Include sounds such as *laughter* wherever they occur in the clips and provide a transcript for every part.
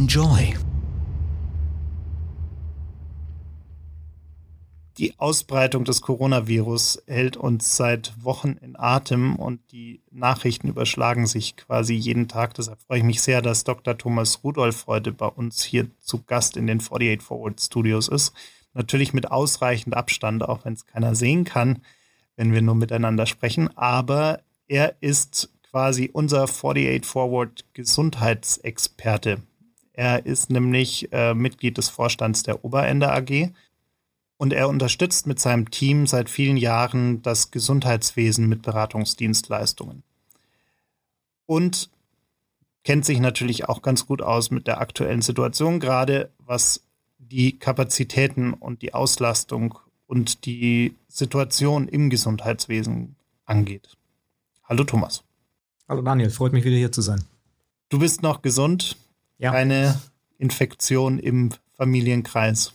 Enjoy. Die Ausbreitung des Coronavirus hält uns seit Wochen in Atem und die Nachrichten überschlagen sich quasi jeden Tag. Deshalb freue ich mich sehr, dass Dr. Thomas Rudolph heute bei uns hier zu Gast in den 48 Forward Studios ist. Natürlich mit ausreichend Abstand, auch wenn es keiner sehen kann, wenn wir nur miteinander sprechen. Aber er ist quasi unser 48 Forward Gesundheitsexperte. Er ist nämlich äh, Mitglied des Vorstands der Oberende AG und er unterstützt mit seinem Team seit vielen Jahren das Gesundheitswesen mit Beratungsdienstleistungen. Und kennt sich natürlich auch ganz gut aus mit der aktuellen Situation, gerade was die Kapazitäten und die Auslastung und die Situation im Gesundheitswesen angeht. Hallo Thomas. Hallo Daniel, freut mich wieder hier zu sein. Du bist noch gesund, ja. keine Infektion im Familienkreis.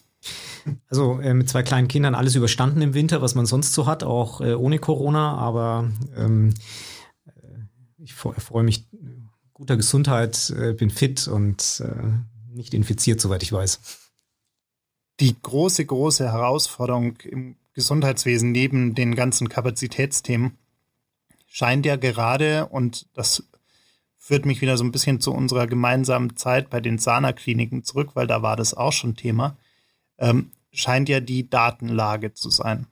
Also äh, mit zwei kleinen Kindern alles überstanden im Winter, was man sonst so hat, auch äh, ohne Corona. Aber ähm, äh, ich freue mich guter Gesundheit, äh, bin fit und äh, nicht infiziert, soweit ich weiß. Die große, große Herausforderung im Gesundheitswesen neben den ganzen Kapazitätsthemen scheint ja gerade, und das führt mich wieder so ein bisschen zu unserer gemeinsamen Zeit bei den Sana-Kliniken zurück, weil da war das auch schon Thema, ähm, scheint ja die Datenlage zu sein.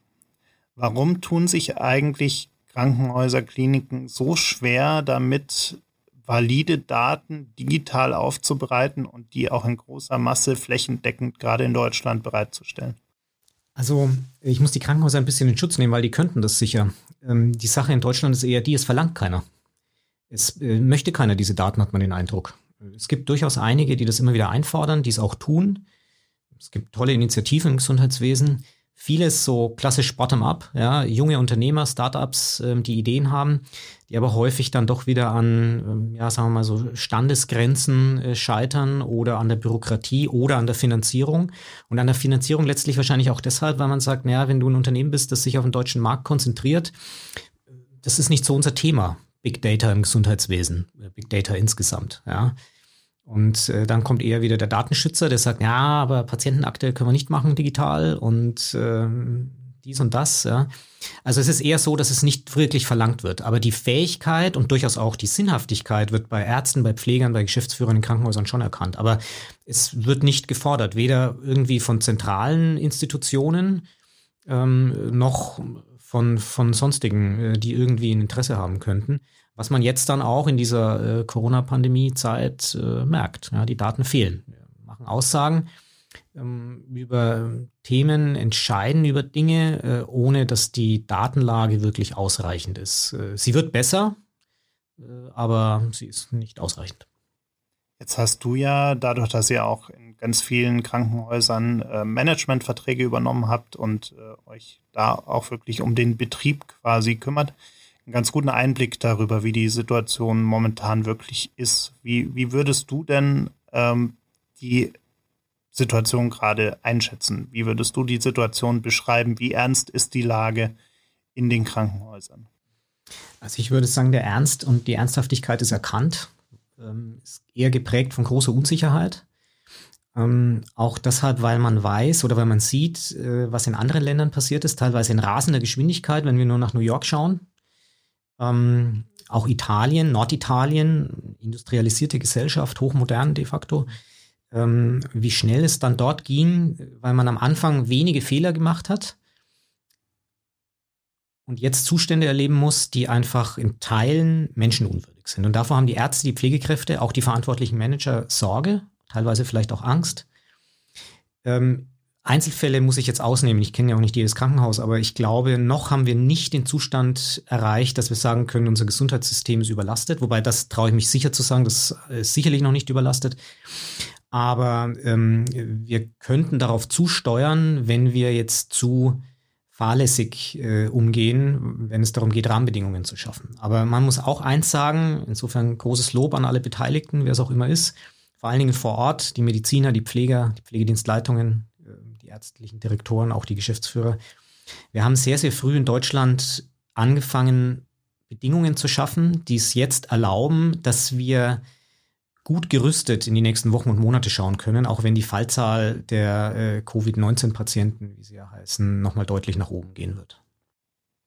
Warum tun sich eigentlich Krankenhäuser, Kliniken so schwer damit, valide Daten digital aufzubereiten und die auch in großer Masse flächendeckend gerade in Deutschland bereitzustellen? Also ich muss die Krankenhäuser ein bisschen in Schutz nehmen, weil die könnten das sicher. Ähm, die Sache in Deutschland ist eher die, es verlangt keiner. Es äh, möchte keiner diese Daten, hat man den Eindruck. Es gibt durchaus einige, die das immer wieder einfordern, die es auch tun. Es gibt tolle Initiativen im Gesundheitswesen. Vieles so klassisch bottom-up, ja, junge Unternehmer, Startups, ähm, die Ideen haben, die aber häufig dann doch wieder an, ähm, ja, sagen wir mal so Standesgrenzen äh, scheitern oder an der Bürokratie oder an der Finanzierung. Und an der Finanzierung letztlich wahrscheinlich auch deshalb, weil man sagt, naja, wenn du ein Unternehmen bist, das sich auf den deutschen Markt konzentriert, das ist nicht so unser Thema. Big Data im Gesundheitswesen, äh, Big Data insgesamt, ja. Und äh, dann kommt eher wieder der Datenschützer, der sagt, ja, aber Patientenakte können wir nicht machen digital und äh, dies und das. Ja. Also es ist eher so, dass es nicht wirklich verlangt wird. Aber die Fähigkeit und durchaus auch die Sinnhaftigkeit wird bei Ärzten, bei Pflegern, bei Geschäftsführern in Krankenhäusern schon erkannt. Aber es wird nicht gefordert, weder irgendwie von zentralen Institutionen ähm, noch von, von sonstigen, äh, die irgendwie ein Interesse haben könnten. Was man jetzt dann auch in dieser äh, Corona-Pandemie-Zeit äh, merkt. Ja, die Daten fehlen. Wir machen Aussagen ähm, über Themen, entscheiden über Dinge, äh, ohne dass die Datenlage wirklich ausreichend ist. Äh, sie wird besser, äh, aber sie ist nicht ausreichend. Jetzt hast du ja, dadurch, dass ihr auch in ganz vielen Krankenhäusern äh, Managementverträge übernommen habt und euch da auch wirklich um den Betrieb quasi kümmert, einen ganz guten Einblick darüber, wie die Situation momentan wirklich ist. Wie, wie würdest du denn ähm, die Situation gerade einschätzen? Wie würdest du die Situation beschreiben? Wie ernst ist die Lage in den Krankenhäusern? Also ich würde sagen, der Ernst und die Ernsthaftigkeit ist erkannt, ähm, ist eher geprägt von großer Unsicherheit. Ähm, auch deshalb, weil man weiß oder weil man sieht, äh, was in anderen Ländern passiert ist, teilweise in rasender Geschwindigkeit, wenn wir nur nach New York schauen, ähm, auch Italien, Norditalien, industrialisierte Gesellschaft, hochmodern de facto, ähm, wie schnell es dann dort ging, weil man am Anfang wenige Fehler gemacht hat und jetzt Zustände erleben muss, die einfach in Teilen menschenunwürdig sind. Und davor haben die Ärzte, die Pflegekräfte, auch die verantwortlichen Manager Sorge, teilweise vielleicht auch Angst. Ähm, Einzelfälle muss ich jetzt ausnehmen. Ich kenne ja auch nicht jedes Krankenhaus, aber ich glaube, noch haben wir nicht den Zustand erreicht, dass wir sagen können, unser Gesundheitssystem ist überlastet. Wobei das traue ich mich sicher zu sagen, das ist sicherlich noch nicht überlastet. Aber ähm, wir könnten darauf zusteuern, wenn wir jetzt zu fahrlässig äh, umgehen, wenn es darum geht, Rahmenbedingungen zu schaffen. Aber man muss auch eins sagen, insofern großes Lob an alle Beteiligten, wer es auch immer ist, vor allen Dingen vor Ort, die Mediziner, die Pfleger, die Pflegedienstleitungen, ärztlichen Direktoren, auch die Geschäftsführer. Wir haben sehr, sehr früh in Deutschland angefangen, Bedingungen zu schaffen, die es jetzt erlauben, dass wir gut gerüstet in die nächsten Wochen und Monate schauen können, auch wenn die Fallzahl der äh, Covid-19-Patienten, wie sie ja heißen, nochmal deutlich nach oben gehen wird.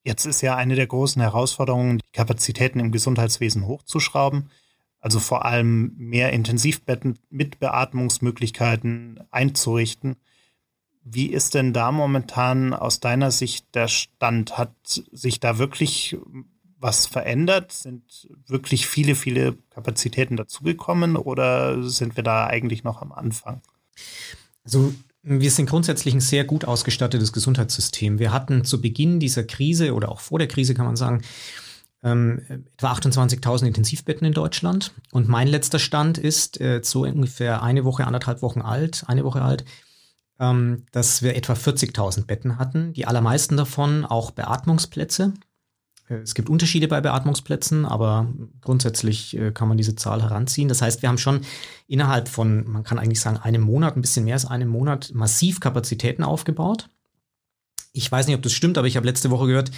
Jetzt ist ja eine der großen Herausforderungen, die Kapazitäten im Gesundheitswesen hochzuschrauben, also vor allem mehr Intensivbetten mit Beatmungsmöglichkeiten einzurichten. Wie ist denn da momentan aus deiner Sicht der Stand? Hat sich da wirklich was verändert? Sind wirklich viele, viele Kapazitäten dazugekommen oder sind wir da eigentlich noch am Anfang? Also wir sind grundsätzlich ein sehr gut ausgestattetes Gesundheitssystem. Wir hatten zu Beginn dieser Krise oder auch vor der Krise kann man sagen, ähm, etwa 28.000 Intensivbetten in Deutschland. Und mein letzter Stand ist äh, so ungefähr eine Woche, anderthalb Wochen alt, eine Woche alt, ähm, dass wir etwa 40.000 Betten hatten. Die allermeisten davon auch Beatmungsplätze. Es gibt Unterschiede bei Beatmungsplätzen, aber grundsätzlich äh, kann man diese Zahl heranziehen. Das heißt, wir haben schon innerhalb von, man kann eigentlich sagen, einem Monat, ein bisschen mehr als einem Monat, massiv Kapazitäten aufgebaut. Ich weiß nicht, ob das stimmt, aber ich habe letzte Woche gehört,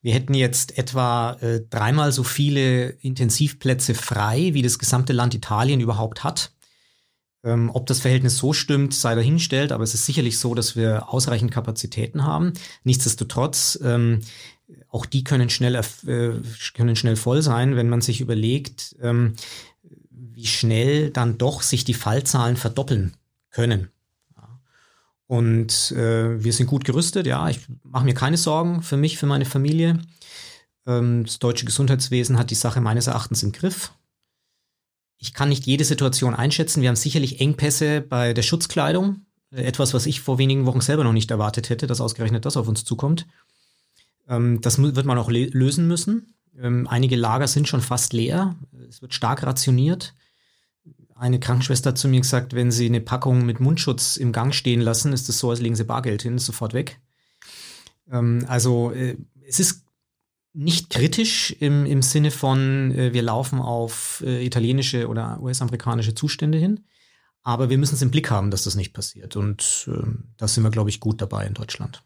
wir hätten jetzt etwa äh, dreimal so viele Intensivplätze frei, wie das gesamte Land Italien überhaupt hat. Ähm, ob das Verhältnis so stimmt, sei dahingestellt, aber es ist sicherlich so, dass wir ausreichend Kapazitäten haben. Nichtsdestotrotz, ähm, auch die können schnell, äh, können schnell voll sein, wenn man sich überlegt, ähm, wie schnell dann doch sich die Fallzahlen verdoppeln können. Und äh, wir sind gut gerüstet, ja, ich mache mir keine Sorgen für mich, für meine Familie. Ähm, das deutsche Gesundheitswesen hat die Sache meines Erachtens im Griff. Ich kann nicht jede Situation einschätzen. Wir haben sicherlich Engpässe bei der Schutzkleidung. Etwas, was ich vor wenigen Wochen selber noch nicht erwartet hätte, dass ausgerechnet das auf uns zukommt. Ähm, das wird man auch lösen müssen. Ähm, einige Lager sind schon fast leer. Es wird stark rationiert. Eine Krankenschwester hat zu mir gesagt, wenn sie eine Packung mit Mundschutz im Gang stehen lassen, ist es so, als legen sie Bargeld hin, ist sofort weg. Ähm, also äh, es ist nicht kritisch im, im Sinne von, äh, wir laufen auf äh, italienische oder US-amerikanische Zustände hin. Aber wir müssen es im Blick haben, dass das nicht passiert. Und äh, da sind wir, glaube ich, gut dabei in Deutschland.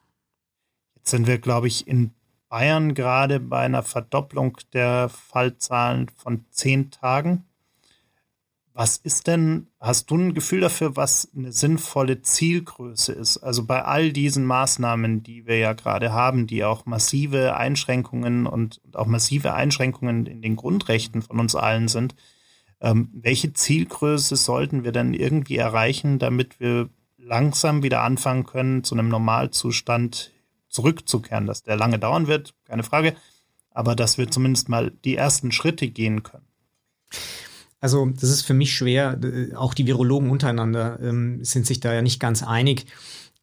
Jetzt sind wir, glaube ich, in Bayern gerade bei einer Verdopplung der Fallzahlen von zehn Tagen. Was ist denn, hast du ein Gefühl dafür, was eine sinnvolle Zielgröße ist? Also bei all diesen Maßnahmen, die wir ja gerade haben, die auch massive Einschränkungen und, auch massive Einschränkungen in den Grundrechten von uns allen sind, ähm, welche Zielgröße sollten wir denn irgendwie erreichen, damit wir langsam wieder anfangen können, zu einem Normalzustand zurückzukehren? Dass der lange dauern wird, keine Frage, aber dass wir zumindest mal die ersten Schritte gehen können. Also das ist für mich schwer. Auch die Virologen untereinander ähm, sind sich da ja nicht ganz einig.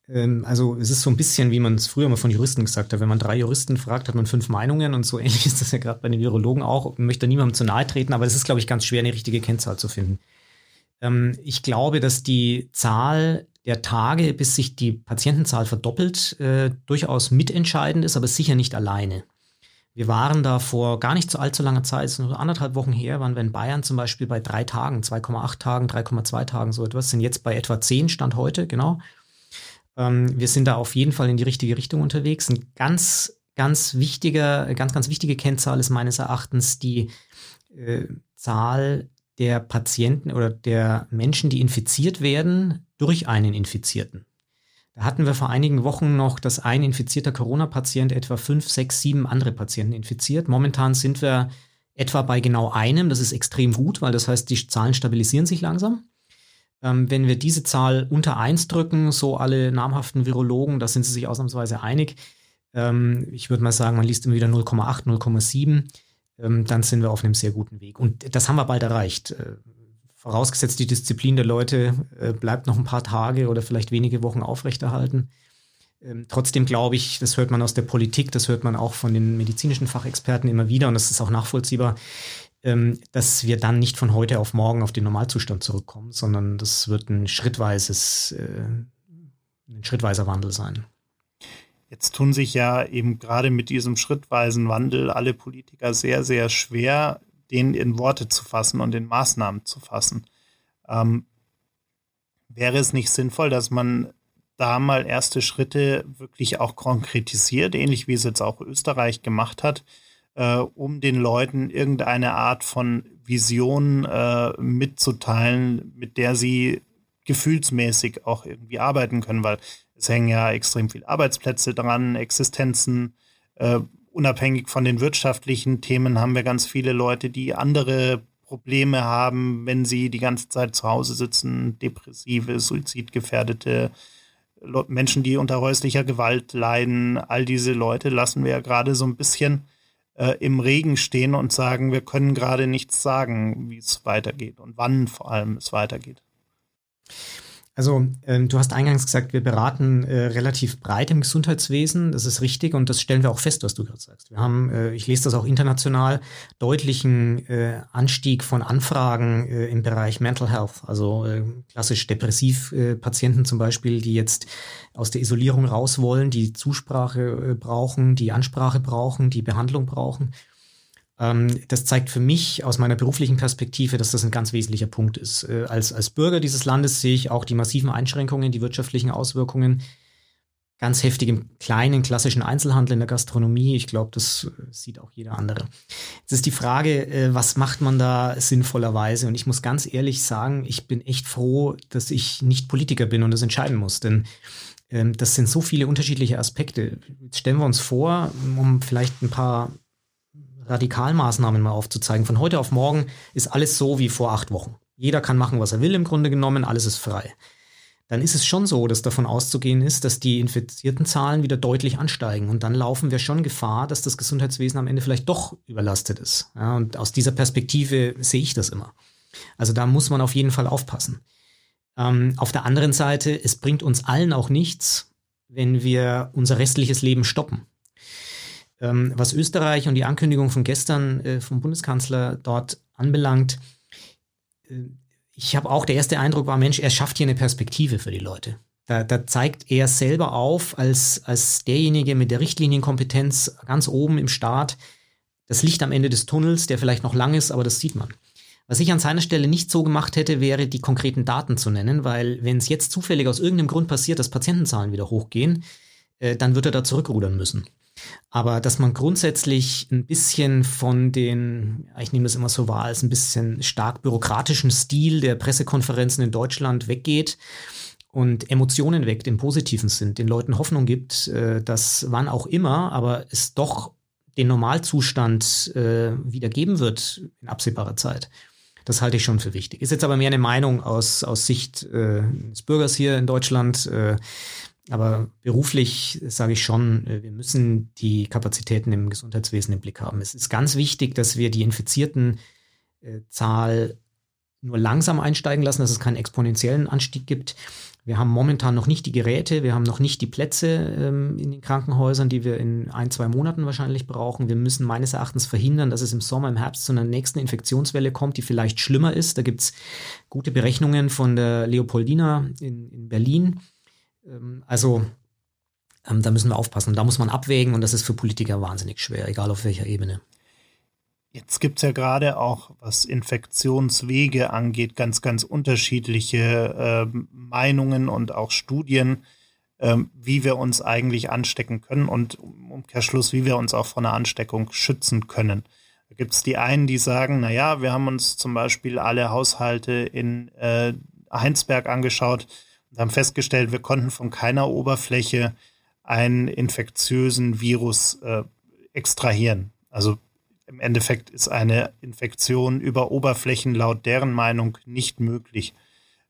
Ähm, also es ist so ein bisschen, wie man es früher mal von Juristen gesagt hat. Wenn man drei Juristen fragt, hat man fünf Meinungen und so *laughs* ähnlich ist das ja gerade bei den Virologen auch. Ich möchte niemandem zu nahe treten, aber es ist, glaube ich, ganz schwer, eine richtige Kennzahl zu finden. Ähm, ich glaube, dass die Zahl der Tage, bis sich die Patientenzahl verdoppelt, äh, durchaus mitentscheidend ist, aber sicher nicht alleine. Wir waren da vor gar nicht so allzu langer Zeit, so anderthalb Wochen her, waren wir in Bayern zum Beispiel bei drei Tagen, 2,8 Tagen, 3,2 Tagen, so etwas, sind jetzt bei etwa 10 Stand heute, genau. Ähm, wir sind da auf jeden Fall in die richtige Richtung unterwegs. Ein ganz, ganz wichtiger, ganz, ganz wichtige Kennzahl ist meines Erachtens die äh, Zahl der Patienten oder der Menschen, die infiziert werden durch einen Infizierten. Da hatten wir vor einigen Wochen noch, dass ein infizierter Corona-Patient etwa fünf, sechs, sieben andere Patienten infiziert. Momentan sind wir etwa bei genau einem. Das ist extrem gut, weil das heißt, die Zahlen stabilisieren sich langsam. Ähm, wenn wir diese Zahl unter eins drücken, so alle namhaften Virologen, da sind sie sich ausnahmsweise einig. Ähm, ich würde mal sagen, man liest immer wieder 0,8, 0,7. Ähm, dann sind wir auf einem sehr guten Weg. Und das haben wir bald erreicht. Vorausgesetzt die Disziplin der Leute äh, bleibt noch ein paar Tage oder vielleicht wenige Wochen aufrechterhalten. Ähm, trotzdem glaube ich, das hört man aus der Politik, das hört man auch von den medizinischen Fachexperten immer wieder und das ist auch nachvollziehbar, ähm, dass wir dann nicht von heute auf morgen auf den Normalzustand zurückkommen, sondern das wird ein schrittweises, äh, ein schrittweiser Wandel sein. Jetzt tun sich ja eben gerade mit diesem schrittweisen Wandel alle Politiker sehr, sehr schwer, den in Worte zu fassen und in Maßnahmen zu fassen. Ähm, wäre es nicht sinnvoll, dass man da mal erste Schritte wirklich auch konkretisiert, ähnlich wie es jetzt auch Österreich gemacht hat, äh, um den Leuten irgendeine Art von Vision äh, mitzuteilen, mit der sie gefühlsmäßig auch irgendwie arbeiten können, weil es hängen ja extrem viele Arbeitsplätze dran, Existenzen. Äh, unabhängig von den wirtschaftlichen Themen haben wir ganz viele Leute, die andere Probleme haben, wenn sie die ganze Zeit zu Hause sitzen, depressive, suizidgefährdete Menschen, die unter häuslicher Gewalt leiden. All diese Leute lassen wir ja gerade so ein bisschen äh, im Regen stehen und sagen, wir können gerade nichts sagen, wie es weitergeht und wann vor allem es weitergeht. Also ähm, du hast eingangs gesagt, wir beraten äh, relativ breit im Gesundheitswesen. Das ist richtig und das stellen wir auch fest, was du gerade sagst. Wir haben, äh, ich lese das auch international, deutlichen äh, Anstieg von Anfragen äh, im Bereich Mental Health, also äh, klassisch Depressivpatienten äh, zum Beispiel, die jetzt aus der Isolierung raus wollen, die Zusprache brauchen, die Ansprache brauchen, die Behandlung brauchen. Ähm, das zeigt für mich aus meiner beruflichen Perspektive, dass das ein ganz wesentlicher Punkt ist. Äh, als, als Bürger dieses Landes sehe ich auch die massiven Einschränkungen, die wirtschaftlichen Auswirkungen ganz heftig im kleinen klassischen Einzelhandel in der Gastronomie. Ich glaube, das äh, sieht auch jeder andere. Jetzt ist die Frage, äh, was macht man da sinnvollerweise? Und ich muss ganz ehrlich sagen, ich bin echt froh, dass ich nicht Politiker bin und das entscheiden muss, denn ähm, das sind so viele unterschiedliche Aspekte. Jetzt stellen wir uns vor, um vielleicht ein paar Radikalmaßnahmen mal aufzuzeigen. Von heute auf morgen ist alles so wie vor acht Wochen. Jeder kann machen, was er will im Grunde genommen, alles ist frei. Dann ist es schon so, dass davon auszugehen ist, dass die infizierten Zahlen wieder deutlich ansteigen. Und dann laufen wir schon Gefahr, dass das Gesundheitswesen am Ende vielleicht doch überlastet ist. Ja, und aus dieser Perspektive sehe ich das immer. Also da muss man auf jeden Fall aufpassen. Ähm, auf der anderen Seite, es bringt uns allen auch nichts, wenn wir unser restliches Leben stoppen. Ähm, was Österreich und die Ankündigung von gestern äh, vom Bundeskanzler dort anbelangt, äh, ich habe auch, der erste Eindruck war, Mensch, er schafft hier eine Perspektive für die Leute. Da, da zeigt er selber auf, als, als derjenige mit der Richtlinienkompetenz ganz oben im Staat, das Licht am Ende des Tunnels, der vielleicht noch lang ist, aber das sieht man. Was ich an seiner Stelle nicht so gemacht hätte, wäre die konkreten Daten zu nennen, weil wenn es jetzt zufällig aus irgendeinem Grund passiert, dass Patientenzahlen wieder hochgehen, äh, dann wird er da zurückrudern müssen. Aber dass man grundsätzlich ein bisschen von den, ich nehme das immer so wahr, als ein bisschen stark bürokratischen Stil der Pressekonferenzen in Deutschland weggeht und Emotionen weckt im positiven Sinn, den Leuten Hoffnung gibt, äh, dass wann auch immer, aber es doch den Normalzustand äh, wieder geben wird in absehbarer Zeit. Das halte ich schon für wichtig. Ist jetzt aber mehr eine Meinung aus, aus Sicht äh, des Bürgers hier in Deutschland. Äh, aber beruflich sage ich schon, äh, wir müssen die Kapazitäten im Gesundheitswesen im Blick haben. Es ist ganz wichtig, dass wir die infizierten äh, Zahl nur langsam einsteigen lassen, dass es keinen exponentiellen Anstieg gibt. Wir haben momentan noch nicht die Geräte, wir haben noch nicht die Plätze ähm, in den Krankenhäusern, die wir in ein, zwei Monaten wahrscheinlich brauchen. Wir müssen meines Erachtens verhindern, dass es im Sommer, im Herbst zu einer nächsten Infektionswelle kommt, die vielleicht schlimmer ist. Da gibt es gute Berechnungen von der Leopoldina in, in Berlin also ähm, da müssen wir aufpassen. Da muss man abwägen und das ist für Politiker wahnsinnig schwer, egal auf welcher Ebene. Jetzt gibt es ja gerade auch, was Infektionswege angeht, ganz, ganz unterschiedliche äh, Meinungen und auch Studien, äh, wie wir uns eigentlich anstecken können und im Umkehrschluss, wie wir uns auch vor einer Ansteckung schützen können. Da gibt es die einen, die sagen, naja, wir haben uns zum Beispiel alle Haushalte in äh, Heinsberg angeschaut, und haben festgestellt, wir konnten von keiner Oberfläche einen infektiösen Virus äh, extrahieren. Also im Endeffekt ist eine Infektion über Oberflächen laut deren Meinung nicht möglich.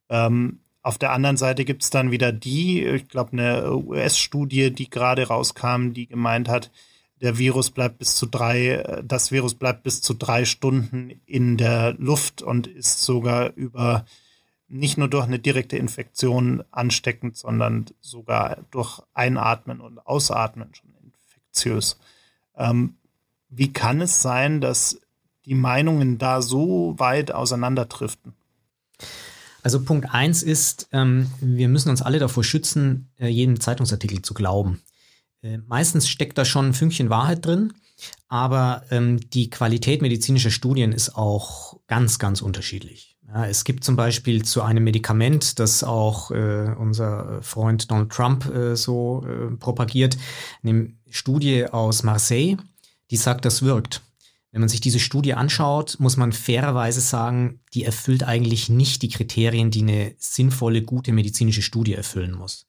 Ähm, auf der anderen Seite gibt es dann wieder die, ich glaube, eine US-Studie, die gerade rauskam, die gemeint hat, der Virus bleibt bis zu drei, das Virus bleibt bis zu drei Stunden in der Luft und ist sogar über nicht nur durch eine direkte Infektion ansteckend, sondern sogar durch Einatmen und Ausatmen schon infektiös. Ähm, wie kann es sein, dass die Meinungen da so weit auseinanderdriften? Also Punkt eins ist, ähm, wir müssen uns alle davor schützen, äh, jedem Zeitungsartikel zu glauben. Äh, meistens steckt da schon ein Fünkchen Wahrheit drin, aber ähm, die Qualität medizinischer Studien ist auch ganz, ganz unterschiedlich. Ja, es gibt zum Beispiel zu einem Medikament, das auch äh, unser Freund Donald Trump äh, so äh, propagiert, eine Studie aus Marseille, die sagt, das wirkt. Wenn man sich diese Studie anschaut, muss man fairerweise sagen, die erfüllt eigentlich nicht die Kriterien, die eine sinnvolle, gute medizinische Studie erfüllen muss.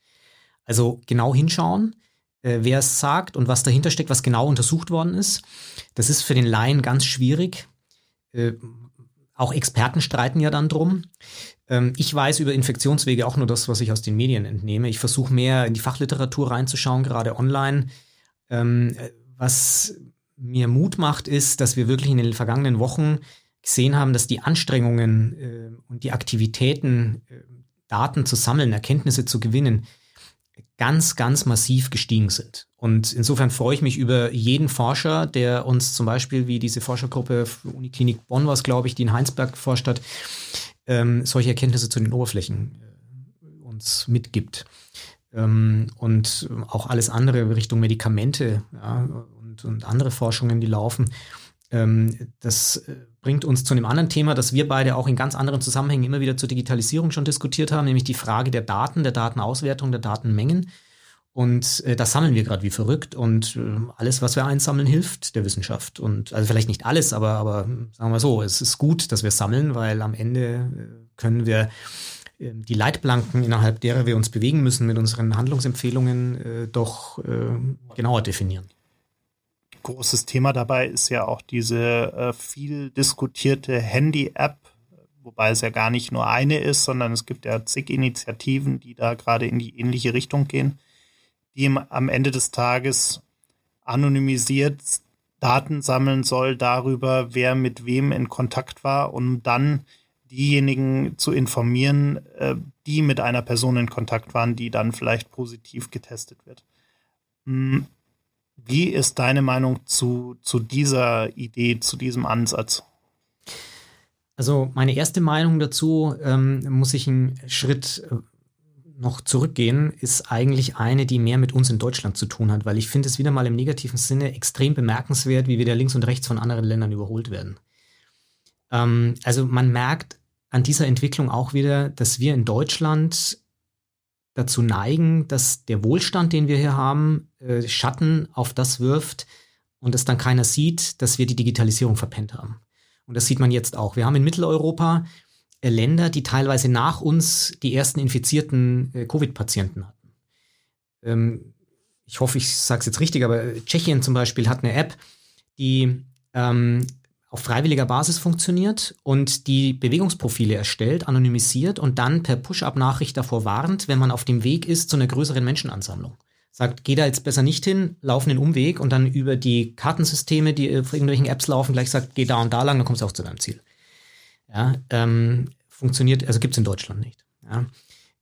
Also genau hinschauen, äh, wer es sagt und was dahinter steckt, was genau untersucht worden ist. Das ist für den Laien ganz schwierig. Äh, auch Experten streiten ja dann drum. Ähm, ich weiß über Infektionswege auch nur das, was ich aus den Medien entnehme. Ich versuche mehr in die Fachliteratur reinzuschauen, gerade online. Ähm, äh, was mir Mut macht, ist, dass wir wirklich in den vergangenen Wochen gesehen haben, dass die Anstrengungen äh, und die Aktivitäten, äh, Daten zu sammeln, Erkenntnisse zu gewinnen, ganz, ganz massiv gestiegen sind. Und insofern freue ich mich über jeden Forscher, der uns zum Beispiel, wie diese Forschergruppe Uniklinik Bonn was, glaube ich, die in Heinsberg forscht hat, ähm, solche Erkenntnisse zu den Oberflächen äh, uns mitgibt. Ähm, und auch alles andere Richtung Medikamente ja, und, und andere Forschungen, die laufen. Ähm, das äh, bringt uns zu einem anderen Thema, das wir beide auch in ganz anderen Zusammenhängen immer wieder zur Digitalisierung schon diskutiert haben, nämlich die Frage der Daten, der Datenauswertung, der Datenmengen. Und äh, das sammeln wir gerade wie verrückt. Und äh, alles, was wir einsammeln, hilft der Wissenschaft. Und also vielleicht nicht alles, aber, aber sagen wir so, es ist gut, dass wir sammeln, weil am Ende äh, können wir äh, die Leitplanken, innerhalb derer wir uns bewegen müssen, mit unseren Handlungsempfehlungen äh, doch äh, genauer definieren großes Thema dabei ist ja auch diese äh, viel diskutierte Handy-App, wobei es ja gar nicht nur eine ist, sondern es gibt ja zig Initiativen, die da gerade in die ähnliche Richtung gehen, die am Ende des Tages anonymisiert Daten sammeln soll darüber, wer mit wem in Kontakt war, um dann diejenigen zu informieren, äh, die mit einer Person in Kontakt waren, die dann vielleicht positiv getestet wird. Wie ist deine Meinung zu, zu dieser Idee, zu diesem Ansatz? Also meine erste Meinung dazu, ähm, muss ich einen Schritt äh, noch zurückgehen, ist eigentlich eine, die mehr mit uns in Deutschland zu tun hat, weil ich finde es wieder mal im negativen Sinne extrem bemerkenswert, wie wir da links und rechts von anderen Ländern überholt werden. Ähm, also man merkt an dieser Entwicklung auch wieder, dass wir in Deutschland dazu neigen, dass der Wohlstand, den wir hier haben, äh, Schatten auf das wirft und es dann keiner sieht, dass wir die Digitalisierung verpennt haben. Und das sieht man jetzt auch. Wir haben in Mitteleuropa äh, Länder, die teilweise nach uns die ersten infizierten äh, Covid-Patienten hatten. Ähm, ich hoffe, ich sage es jetzt richtig, aber Tschechien zum Beispiel hat eine App, die ähm, auf freiwilliger Basis funktioniert und die Bewegungsprofile erstellt, anonymisiert und dann per Push-up-Nachricht davor warnt, wenn man auf dem Weg ist zu einer größeren Menschenansammlung. Sagt, geh da jetzt besser nicht hin, lauf den Umweg und dann über die Kartensysteme, die auf irgendwelchen Apps laufen, gleich sagt, geh da und da lang, dann kommst du auch zu deinem Ziel. Ja, ähm, funktioniert, also gibt's in Deutschland nicht. Ja.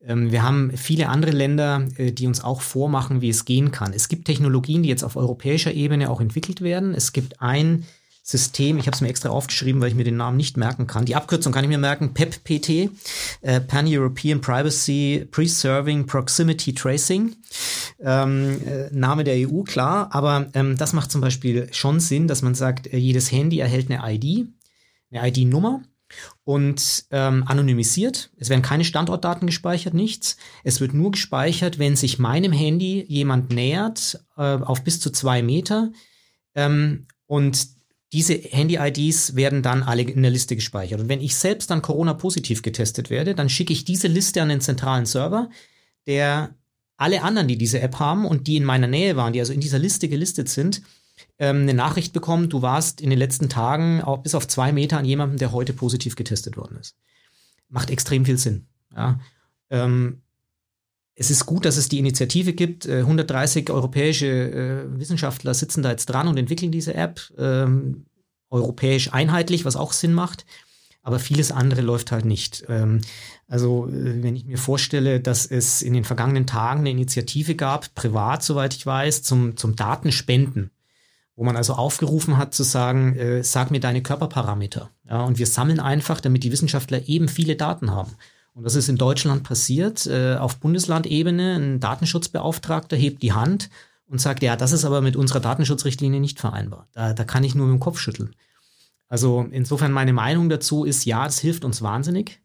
Ähm, wir haben viele andere Länder, äh, die uns auch vormachen, wie es gehen kann. Es gibt Technologien, die jetzt auf europäischer Ebene auch entwickelt werden. Es gibt ein System, ich habe es mir extra aufgeschrieben, weil ich mir den Namen nicht merken kann. Die Abkürzung kann ich mir merken, PEP-PT, äh, Pan-European Privacy Preserving Proximity Tracing. Ähm, äh, Name der EU, klar, aber ähm, das macht zum Beispiel schon Sinn, dass man sagt, äh, jedes Handy erhält eine ID, eine ID-Nummer und ähm, anonymisiert. Es werden keine Standortdaten gespeichert, nichts. Es wird nur gespeichert, wenn sich meinem Handy jemand nähert, äh, auf bis zu zwei Meter. Ähm, und diese Handy-IDs werden dann alle in der Liste gespeichert. Und wenn ich selbst dann Corona-positiv getestet werde, dann schicke ich diese Liste an den zentralen Server, der alle anderen, die diese App haben und die in meiner Nähe waren, die also in dieser Liste gelistet sind, ähm, eine Nachricht bekommen, du warst in den letzten Tagen auch bis auf zwei Meter an jemandem, der heute positiv getestet worden ist. Macht extrem viel Sinn. Ja. Ähm, es ist gut, dass es die Initiative gibt. 130 europäische äh, Wissenschaftler sitzen da jetzt dran und entwickeln diese App ähm, europäisch einheitlich, was auch Sinn macht. Aber vieles andere läuft halt nicht. Ähm, also äh, wenn ich mir vorstelle, dass es in den vergangenen Tagen eine Initiative gab, privat, soweit ich weiß, zum, zum Datenspenden, wo man also aufgerufen hat zu sagen, äh, sag mir deine Körperparameter. Ja, und wir sammeln einfach, damit die Wissenschaftler eben viele Daten haben. Und das ist in Deutschland passiert. Äh, auf Bundeslandebene ein Datenschutzbeauftragter hebt die Hand und sagt, ja, das ist aber mit unserer Datenschutzrichtlinie nicht vereinbar. Da, da kann ich nur mit dem Kopf schütteln. Also insofern meine Meinung dazu ist, ja, es hilft uns wahnsinnig.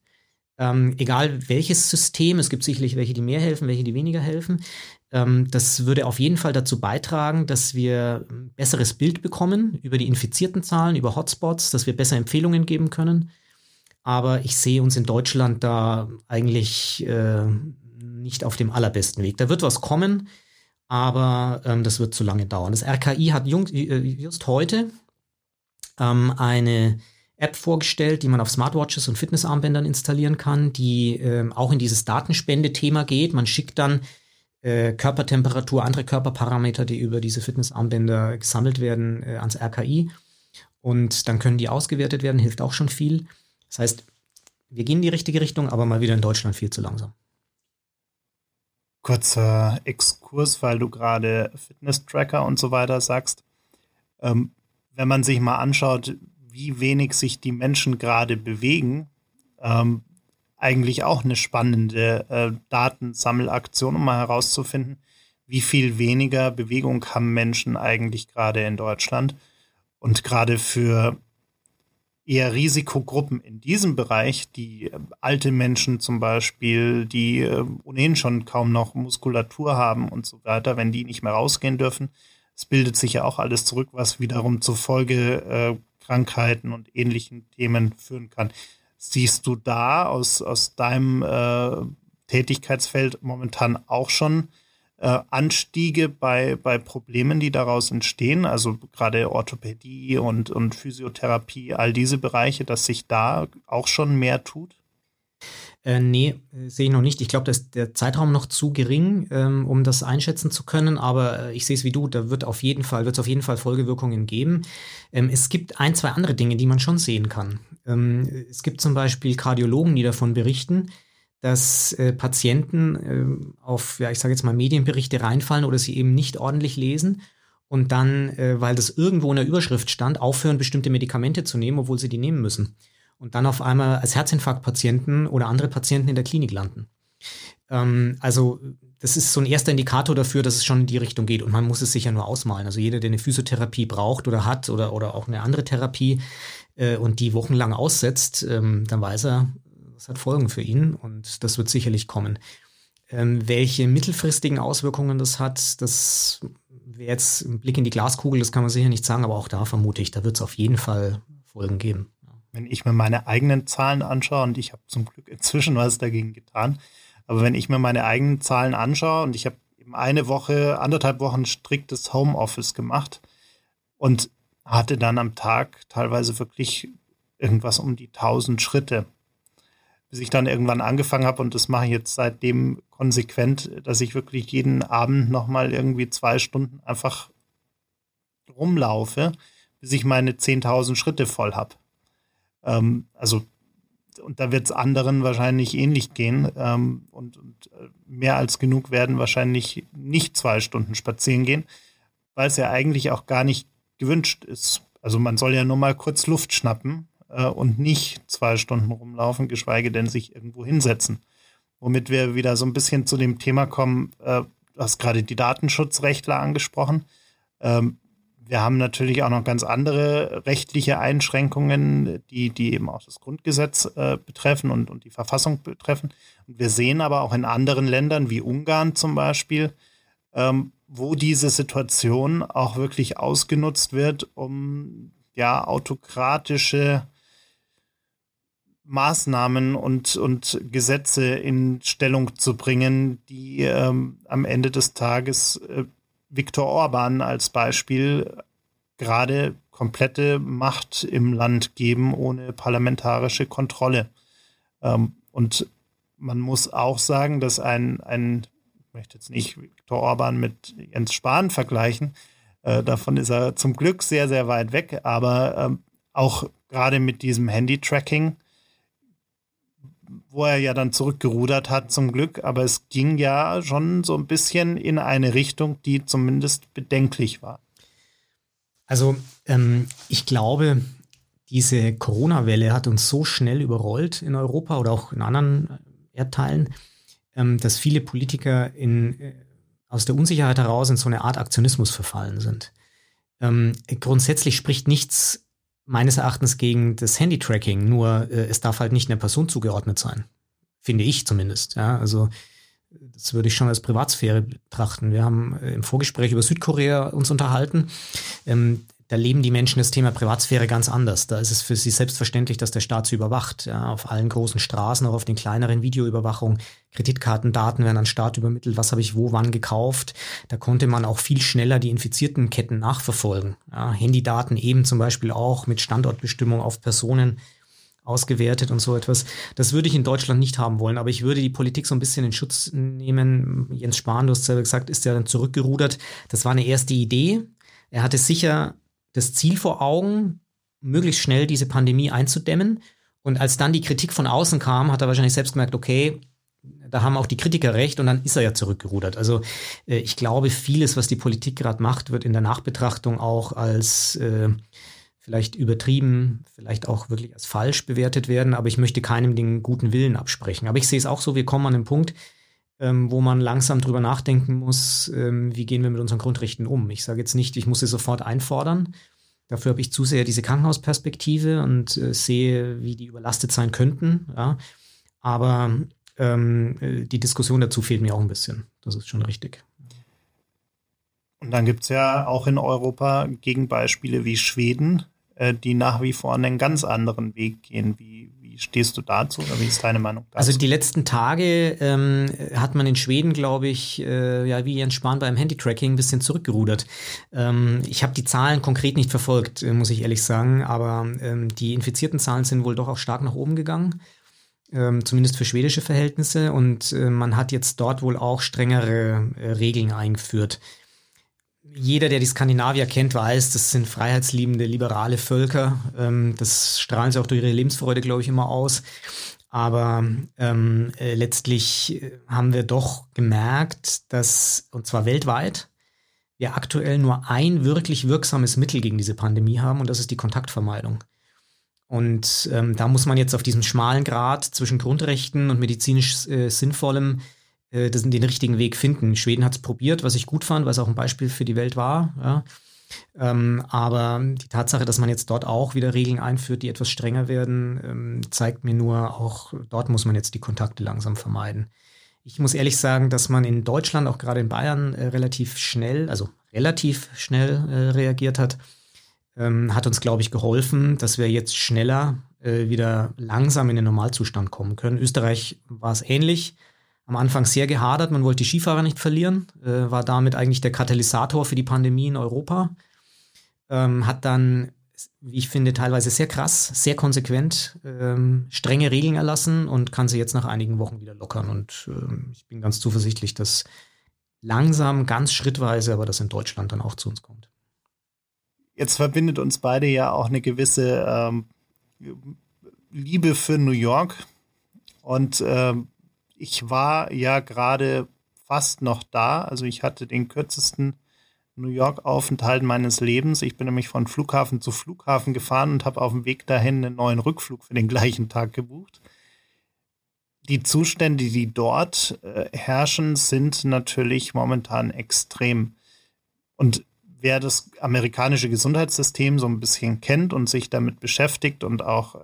Ähm, egal welches System, es gibt sicherlich welche, die mehr helfen, welche, die weniger helfen. Ähm, das würde auf jeden Fall dazu beitragen, dass wir ein besseres Bild bekommen über die infizierten Zahlen, über Hotspots, dass wir besser Empfehlungen geben können. Aber ich sehe uns in Deutschland da eigentlich äh, nicht auf dem allerbesten Weg. Da wird was kommen, aber ähm, das wird zu lange dauern. Das RKI hat jung, äh, just heute ähm, eine App vorgestellt, die man auf Smartwatches und Fitnessarmbändern installieren kann, die ähm, auch in dieses Datenspende-Thema geht. Man schickt dann äh, Körpertemperatur, andere Körperparameter, die über diese Fitnessarmbänder gesammelt werden, äh, ans RKI. Und dann können die ausgewertet werden, hilft auch schon viel. Das heißt, wir gehen in die richtige Richtung, aber mal wieder in Deutschland viel zu langsam. Kurzer Exkurs, weil du gerade Fitness-Tracker und so weiter sagst. Ähm, wenn man sich mal anschaut, wie wenig sich die Menschen gerade bewegen, ähm, eigentlich auch eine spannende äh, Datensammelaktion, um mal herauszufinden, wie viel weniger Bewegung haben Menschen eigentlich gerade in Deutschland. Und gerade für eher Risikogruppen in diesem Bereich, die äh, alte Menschen zum Beispiel, die äh, ohnehin schon kaum noch Muskulatur haben und so weiter, wenn die nicht mehr rausgehen dürfen, es bildet sich ja auch alles zurück, was wiederum zu Folgekrankheiten äh, und ähnlichen Themen führen kann. Siehst du da aus, aus deinem äh, Tätigkeitsfeld momentan auch schon äh, Anstiege bei, bei Problemen, die daraus entstehen, also gerade Orthopädie und, und Physiotherapie, all diese Bereiche, dass sich da auch schon mehr tut? Äh, nee, sehe ich noch nicht. Ich glaube, da ist der Zeitraum noch zu gering, ähm, um das einschätzen zu können. Aber äh, ich sehe es wie du, da wird auf jeden Fall, wird es auf jeden Fall Folgewirkungen geben. Ähm, es gibt ein, zwei andere Dinge, die man schon sehen kann. Ähm, es gibt zum Beispiel Kardiologen, die davon berichten, dass äh, Patienten äh, auf, ja, ich sage jetzt mal, Medienberichte reinfallen oder sie eben nicht ordentlich lesen und dann, äh, weil das irgendwo in der Überschrift stand, aufhören, bestimmte Medikamente zu nehmen, obwohl sie die nehmen müssen. Und dann auf einmal als Herzinfarktpatienten oder andere Patienten in der Klinik landen. Ähm, also das ist so ein erster Indikator dafür, dass es schon in die Richtung geht. Und man muss es sich ja nur ausmalen. Also jeder, der eine Physiotherapie braucht oder hat oder, oder auch eine andere Therapie äh, und die wochenlang aussetzt, ähm, dann weiß er, das hat Folgen für ihn und das wird sicherlich kommen. Ähm, welche mittelfristigen Auswirkungen das hat, das wäre jetzt ein Blick in die Glaskugel, das kann man sicher nicht sagen, aber auch da vermute ich, da wird es auf jeden Fall Folgen geben. Wenn ich mir meine eigenen Zahlen anschaue, und ich habe zum Glück inzwischen was dagegen getan, aber wenn ich mir meine eigenen Zahlen anschaue und ich habe eben eine Woche, anderthalb Wochen striktes Homeoffice gemacht und hatte dann am Tag teilweise wirklich irgendwas um die 1000 Schritte bis ich dann irgendwann angefangen habe und das mache ich jetzt seitdem konsequent, dass ich wirklich jeden Abend nochmal irgendwie zwei Stunden einfach rumlaufe, bis ich meine 10.000 Schritte voll habe. Ähm, also, und da wird es anderen wahrscheinlich ähnlich gehen ähm, und, und äh, mehr als genug werden wahrscheinlich nicht zwei Stunden spazieren gehen, weil es ja eigentlich auch gar nicht gewünscht ist. Also man soll ja nur mal kurz Luft schnappen äh, und nicht zwei Stunden rumlaufen, geschweige denn sich irgendwo hinsetzen. Womit wir wieder so ein bisschen zu dem Thema kommen, äh, du hast gerade die Datenschutzrechtler angesprochen. Ähm, wir haben natürlich auch noch ganz andere rechtliche Einschränkungen, die, die eben auch das Grundgesetz äh, betreffen und, und die Verfassung betreffen. Und wir sehen aber auch in anderen Ländern wie Ungarn zum Beispiel, ähm, wo diese Situation auch wirklich ausgenutzt wird, um ja autokratische Maßnahmen und, und Gesetze in Stellung zu bringen, die ähm, am Ende des Tages äh, Viktor Orban als Beispiel gerade komplette Macht im Land geben, ohne parlamentarische Kontrolle. Ähm, und man muss auch sagen, dass ein, ein möchte jetzt nicht Viktor Orban mit Jens Spahn vergleichen. Äh, davon ist er zum Glück sehr, sehr weit weg. Aber ähm, auch gerade mit diesem Handy-Tracking, wo er ja dann zurückgerudert hat, zum Glück. Aber es ging ja schon so ein bisschen in eine Richtung, die zumindest bedenklich war. Also ähm, ich glaube, diese Corona-Welle hat uns so schnell überrollt in Europa oder auch in anderen Erdteilen, ähm, dass viele Politiker in, äh, aus der Unsicherheit heraus in so eine Art Aktionismus verfallen sind. Ähm, grundsätzlich spricht nichts meines Erachtens gegen das Handy-Tracking, nur äh, es darf halt nicht einer Person zugeordnet sein. Finde ich zumindest. Ja, also das würde ich schon als Privatsphäre betrachten. Wir haben äh, im Vorgespräch über Südkorea uns unterhalten. Ähm, da leben die Menschen das Thema Privatsphäre ganz anders. Da ist es für sie selbstverständlich, dass der Staat sie überwacht. Ja, auf allen großen Straßen, auch auf den kleineren Videoüberwachungen. Kreditkartendaten werden an Staat übermittelt. Was habe ich wo, wann gekauft? Da konnte man auch viel schneller die infizierten Ketten nachverfolgen. Ja, Handydaten eben zum Beispiel auch mit Standortbestimmung auf Personen ausgewertet und so etwas. Das würde ich in Deutschland nicht haben wollen, aber ich würde die Politik so ein bisschen in Schutz nehmen. Jens Spahn, du hast selber gesagt, ist ja dann zurückgerudert. Das war eine erste Idee. Er hatte sicher das Ziel vor Augen, möglichst schnell diese Pandemie einzudämmen. Und als dann die Kritik von außen kam, hat er wahrscheinlich selbst gemerkt, okay, da haben auch die Kritiker recht und dann ist er ja zurückgerudert. Also äh, ich glaube, vieles, was die Politik gerade macht, wird in der Nachbetrachtung auch als äh, vielleicht übertrieben, vielleicht auch wirklich als falsch bewertet werden. Aber ich möchte keinem den guten Willen absprechen. Aber ich sehe es auch so, wir kommen an den Punkt, ähm, wo man langsam drüber nachdenken muss, ähm, wie gehen wir mit unseren Grundrechten um. Ich sage jetzt nicht, ich muss sie sofort einfordern. Dafür habe ich zu sehr diese Krankenhausperspektive und äh, sehe, wie die überlastet sein könnten. Ja. Aber ähm, äh, die Diskussion dazu fehlt mir auch ein bisschen. Das ist schon richtig. Und dann gibt es ja auch in Europa Gegenbeispiele wie Schweden, äh, die nach wie vor einen ganz anderen Weg gehen. Wie, stehst du dazu oder wie ist deine Meinung dazu? Also die letzten Tage ähm, hat man in Schweden, glaube ich, äh, ja wie Jens Spahn beim Handytracking ein bisschen zurückgerudert. Ähm, ich habe die Zahlen konkret nicht verfolgt, äh, muss ich ehrlich sagen, aber ähm, die infizierten Zahlen sind wohl doch auch stark nach oben gegangen. Ähm, zumindest für schwedische Verhältnisse. Und äh, man hat jetzt dort wohl auch strengere äh, Regeln eingeführt jeder, der die Skandinavier kennt, weiß, das sind freiheitsliebende, liberale Völker. Ähm, das strahlen sie auch durch ihre Lebensfreude, glaube ich, immer aus. Aber ähm, äh, letztlich äh, haben wir doch gemerkt, dass, und zwar weltweit, wir aktuell nur ein wirklich wirksames Mittel gegen diese Pandemie haben, und das ist die Kontaktvermeidung. Und ähm, da muss man jetzt auf diesem schmalen Grad zwischen Grundrechten und medizinisch äh, Sinnvollem äh, den richtigen Weg finden. Schweden hat es probiert, was ich gut fand, was auch ein Beispiel für die Welt war. Ja. Ähm, aber die Tatsache, dass man jetzt dort auch wieder Regeln einführt, die etwas strenger werden, ähm, zeigt mir nur, auch dort muss man jetzt die Kontakte langsam vermeiden. Ich muss ehrlich sagen, dass man in Deutschland, auch gerade in Bayern, äh, relativ schnell, also relativ schnell äh, reagiert hat. Ähm, hat uns, glaube ich, geholfen, dass wir jetzt schneller äh, wieder langsam in den Normalzustand kommen können. Österreich war es ähnlich am Anfang sehr gehadert. Man wollte die Skifahrer nicht verlieren, äh, war damit eigentlich der Katalysator für die Pandemie in Europa. Ähm, hat dann, wie ich finde, teilweise sehr krass, sehr konsequent ähm, strenge Regeln erlassen und kann sie jetzt nach einigen Wochen wieder lockern. Und ähm, ich bin ganz zuversichtlich, dass langsam, ganz schrittweise, aber das in Deutschland dann auch zu uns kommt. Jetzt verbindet uns beide ja auch eine gewisse ähm, Liebe für New York. Und ähm, ich war ja gerade fast noch da. Also ich hatte den kürzesten New York-Aufenthalt meines Lebens. Ich bin nämlich von Flughafen zu Flughafen gefahren und habe auf dem Weg dahin einen neuen Rückflug für den gleichen Tag gebucht. Die Zustände, die dort äh, herrschen, sind natürlich momentan extrem. Und wer das amerikanische Gesundheitssystem so ein bisschen kennt und sich damit beschäftigt und auch äh,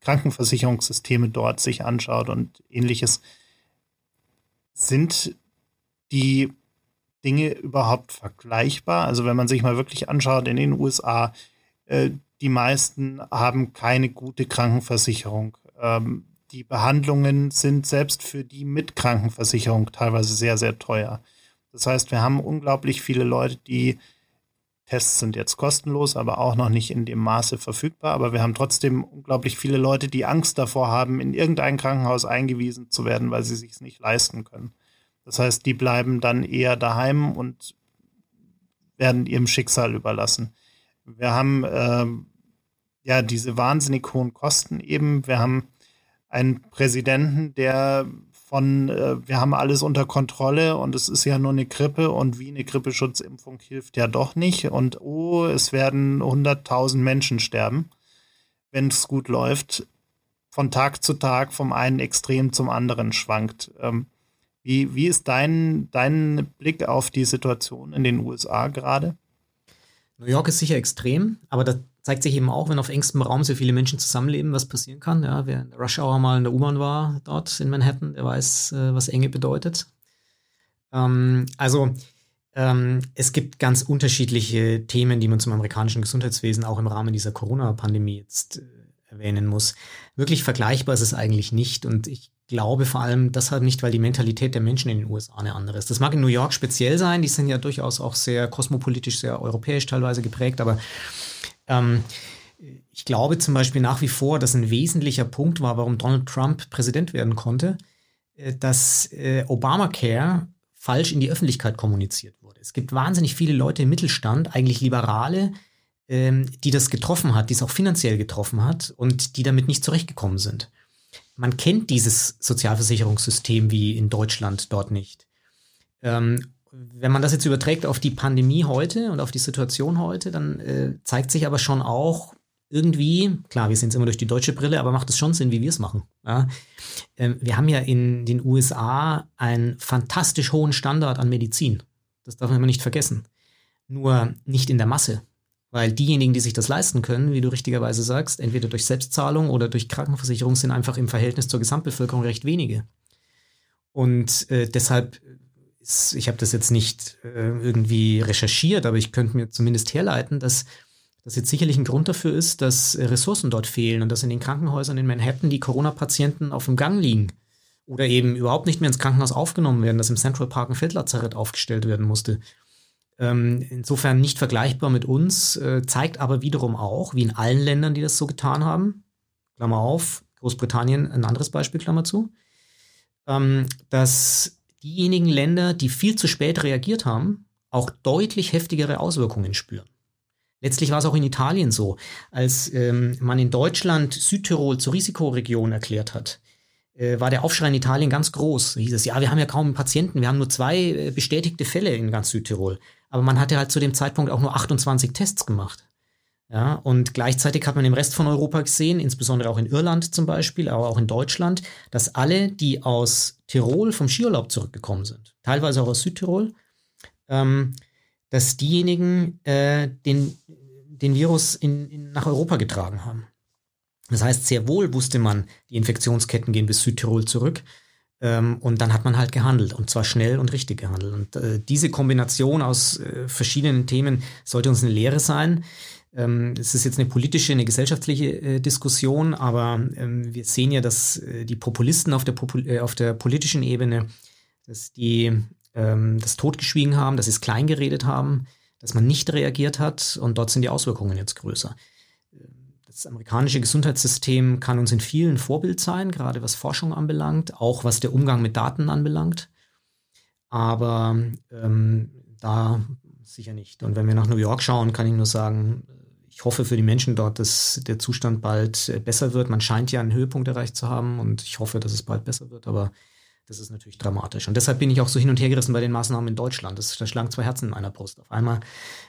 Krankenversicherungssysteme dort sich anschaut und ähnliches, sind die Dinge überhaupt vergleichbar? Also wenn man sich mal wirklich anschaut in den USA, äh, die meisten haben keine gute Krankenversicherung. Ähm, die Behandlungen sind selbst für die mit Krankenversicherung teilweise sehr, sehr teuer. Das heißt, wir haben unglaublich viele Leute, die Tests sind jetzt kostenlos, aber auch noch nicht in dem Maße verfügbar. Aber wir haben trotzdem unglaublich viele Leute, die Angst davor haben, in irgendein Krankenhaus eingewiesen zu werden, weil sie sich es nicht leisten können. Das heißt, die bleiben dann eher daheim und werden ihrem Schicksal überlassen. Wir haben äh, ja diese wahnsinnig hohen Kosten eben. Wir haben einen Präsidenten, der von, äh, wir haben alles unter Kontrolle und es ist ja nur eine Grippe und wie eine Grippeschutzimpfung hilft ja doch nicht. Und oh, es werden 100.000 Menschen sterben, wenn es gut läuft. Von Tag zu Tag vom einen Extrem zum anderen schwankt. Ähm, wie, wie ist dein, dein Blick auf die Situation in den USA gerade? New York ist sicher extrem, aber da zeigt sich eben auch, wenn auf engstem Raum so viele Menschen zusammenleben, was passieren kann. Ja, wer in der Rush Hour mal in der U-Bahn war dort in Manhattan, der weiß, äh, was Enge bedeutet. Ähm, also ähm, es gibt ganz unterschiedliche Themen, die man zum amerikanischen Gesundheitswesen auch im Rahmen dieser Corona-Pandemie jetzt äh, erwähnen muss. Wirklich vergleichbar ist es eigentlich nicht. Und ich glaube vor allem deshalb nicht, weil die Mentalität der Menschen in den USA eine andere ist. Das mag in New York speziell sein, die sind ja durchaus auch sehr kosmopolitisch, sehr europäisch teilweise geprägt, aber ähm, ich glaube zum Beispiel nach wie vor, dass ein wesentlicher Punkt war, warum Donald Trump Präsident werden konnte, äh, dass äh, Obamacare falsch in die Öffentlichkeit kommuniziert wurde. Es gibt wahnsinnig viele Leute im Mittelstand, eigentlich Liberale, ähm, die das getroffen hat, die es auch finanziell getroffen hat und die damit nicht zurechtgekommen sind man kennt dieses Sozialversicherungssystem wie in Deutschland dort nicht. Wenn man das jetzt überträgt auf die Pandemie heute und auf die Situation heute, dann äh, zeigt sich aber schon auch irgendwie, klar, wir sehen es immer durch die deutsche Brille, aber macht es schon Sinn, wie wir es machen. Ja? Ähm, wir haben ja in den USA einen fantastisch hohen Standard an Medizin. Das darf man immer nicht vergessen. Nur nicht in der Masse. Weil diejenigen, die sich das leisten können, wie du richtigerweise sagst, entweder durch Selbstzahlung oder durch Krankenversicherung, sind einfach im Verhältnis zur Gesamtbevölkerung recht wenige. Und äh, deshalb ist, ich habe das jetzt nicht äh, irgendwie recherchiert, aber ich könnte mir zumindest herleiten, dass das jetzt sicherlich ein Grund dafür ist, dass Ressourcen dort fehlen und dass in den Krankenhäusern in Manhattan die Corona-Patienten auf dem Gang liegen oder eben überhaupt nicht mehr ins Krankenhaus aufgenommen werden, dass im Central Park ein Feldlazarett aufgestellt werden musste. Ähm, insofern nicht vergleichbar mit uns, äh, zeigt aber wiederum auch, wie in allen Ländern, die das so getan haben, Klammer auf, Großbritannien ein anderes Beispiel, Klammer zu, ähm, dass diejenigen Länder, die viel zu spät reagiert haben, auch deutlich heftigere Auswirkungen spüren. Letztlich war es auch in Italien so, als ähm, man in Deutschland Südtirol zur Risikoregion erklärt hat, äh, war der Aufschrei in Italien ganz groß. Da hieß es, ja, wir haben ja kaum Patienten, wir haben nur zwei äh, bestätigte Fälle in ganz Südtirol. Aber man hatte halt zu dem Zeitpunkt auch nur 28 Tests gemacht. Ja, und gleichzeitig hat man im Rest von Europa gesehen, insbesondere auch in Irland zum Beispiel, aber auch in Deutschland, dass alle, die aus Tirol vom Skiurlaub zurückgekommen sind, teilweise auch aus Südtirol, ähm, dass diejenigen äh, den, den Virus in, in, nach Europa getragen haben. Das heißt, sehr wohl wusste man, die Infektionsketten gehen bis Südtirol zurück. Ähm, und dann hat man halt gehandelt und zwar schnell und richtig gehandelt. Und äh, diese Kombination aus äh, verschiedenen Themen sollte uns eine Lehre sein. Ähm, es ist jetzt eine politische, eine gesellschaftliche äh, Diskussion, aber ähm, wir sehen ja, dass äh, die Populisten auf der, Popul äh, auf der politischen Ebene, dass die ähm, das totgeschwiegen haben, dass sie es kleingeredet haben, dass man nicht reagiert hat und dort sind die Auswirkungen jetzt größer. Das amerikanische Gesundheitssystem kann uns in vielen Vorbild sein, gerade was Forschung anbelangt, auch was der Umgang mit Daten anbelangt. Aber ähm, da sicher nicht. Und wenn wir nach New York schauen, kann ich nur sagen, ich hoffe für die Menschen dort, dass der Zustand bald besser wird. Man scheint ja einen Höhepunkt erreicht zu haben und ich hoffe, dass es bald besser wird. Aber das ist natürlich dramatisch. Und deshalb bin ich auch so hin und her gerissen bei den Maßnahmen in Deutschland. Das, da schlagen zwei Herzen in meiner Brust. Auf einmal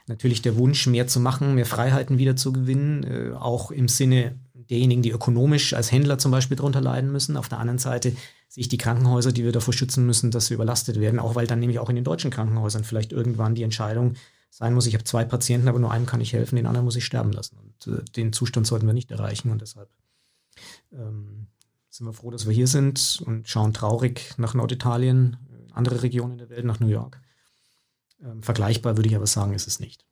natürlich der Wunsch, mehr zu machen, mehr Freiheiten wieder zu gewinnen, äh, auch im Sinne derjenigen, die ökonomisch als Händler zum Beispiel darunter leiden müssen. Auf der anderen Seite sehe ich die Krankenhäuser, die wir davor schützen müssen, dass sie überlastet werden, auch weil dann nämlich auch in den deutschen Krankenhäusern vielleicht irgendwann die Entscheidung sein muss, ich habe zwei Patienten, aber nur einem kann ich helfen, den anderen muss ich sterben lassen. Und äh, den Zustand sollten wir nicht erreichen und deshalb ähm, sind wir froh, dass wir hier sind und schauen traurig nach Norditalien, andere Regionen der Welt, nach New York. Ähm, vergleichbar würde ich aber sagen, ist es nicht.